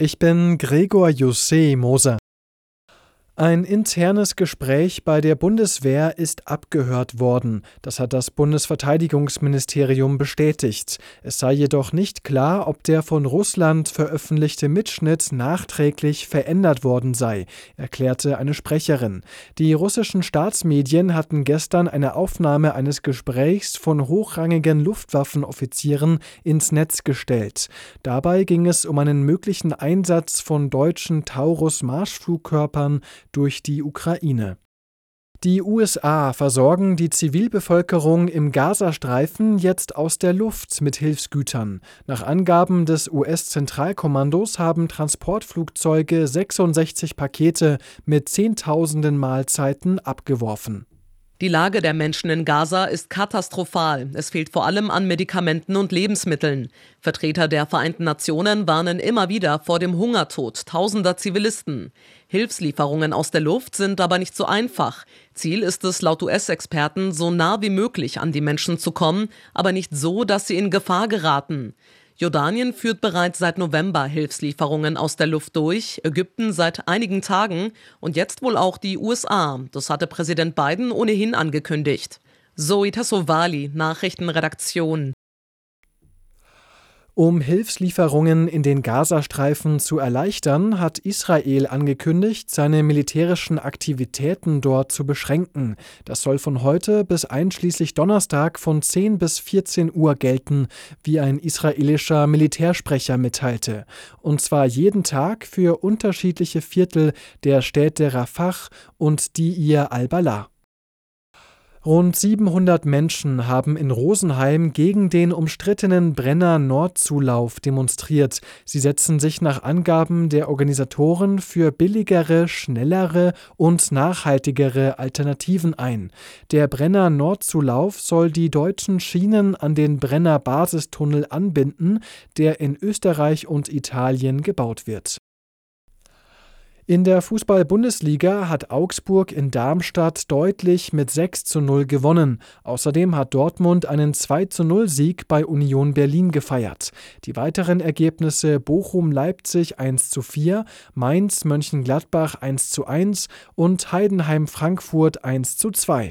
Ich bin Gregor Jussé Moser. Ein internes Gespräch bei der Bundeswehr ist abgehört worden. Das hat das Bundesverteidigungsministerium bestätigt. Es sei jedoch nicht klar, ob der von Russland veröffentlichte Mitschnitt nachträglich verändert worden sei, erklärte eine Sprecherin. Die russischen Staatsmedien hatten gestern eine Aufnahme eines Gesprächs von hochrangigen Luftwaffenoffizieren ins Netz gestellt. Dabei ging es um einen möglichen Einsatz von deutschen Taurus-Marschflugkörpern durch die Ukraine. Die USA versorgen die Zivilbevölkerung im Gazastreifen jetzt aus der Luft mit Hilfsgütern. Nach Angaben des US-Zentralkommandos haben Transportflugzeuge 66 Pakete mit Zehntausenden Mahlzeiten abgeworfen. Die Lage der Menschen in Gaza ist katastrophal. Es fehlt vor allem an Medikamenten und Lebensmitteln. Vertreter der Vereinten Nationen warnen immer wieder vor dem Hungertod tausender Zivilisten. Hilfslieferungen aus der Luft sind aber nicht so einfach. Ziel ist es laut US-Experten, so nah wie möglich an die Menschen zu kommen, aber nicht so, dass sie in Gefahr geraten. Jordanien führt bereits seit November Hilfslieferungen aus der Luft durch, Ägypten seit einigen Tagen und jetzt wohl auch die USA. Das hatte Präsident Biden ohnehin angekündigt. Zoe Tassovali, Nachrichtenredaktion. Um Hilfslieferungen in den Gazastreifen zu erleichtern, hat Israel angekündigt, seine militärischen Aktivitäten dort zu beschränken. Das soll von heute bis einschließlich Donnerstag von 10 bis 14 Uhr gelten, wie ein israelischer Militärsprecher mitteilte. Und zwar jeden Tag für unterschiedliche Viertel der Städte Rafah und Dir al-Balah. Rund 700 Menschen haben in Rosenheim gegen den umstrittenen Brenner Nordzulauf demonstriert. Sie setzen sich nach Angaben der Organisatoren für billigere, schnellere und nachhaltigere Alternativen ein. Der Brenner Nordzulauf soll die deutschen Schienen an den Brenner Basistunnel anbinden, der in Österreich und Italien gebaut wird. In der Fußball-Bundesliga hat Augsburg in Darmstadt deutlich mit 6 zu 0 gewonnen. Außerdem hat Dortmund einen 2 zu 0 Sieg bei Union Berlin gefeiert. Die weiteren Ergebnisse Bochum-Leipzig 1 zu 4, Mainz-Mönchengladbach 1 zu 1 und Heidenheim-Frankfurt 1 zu 2.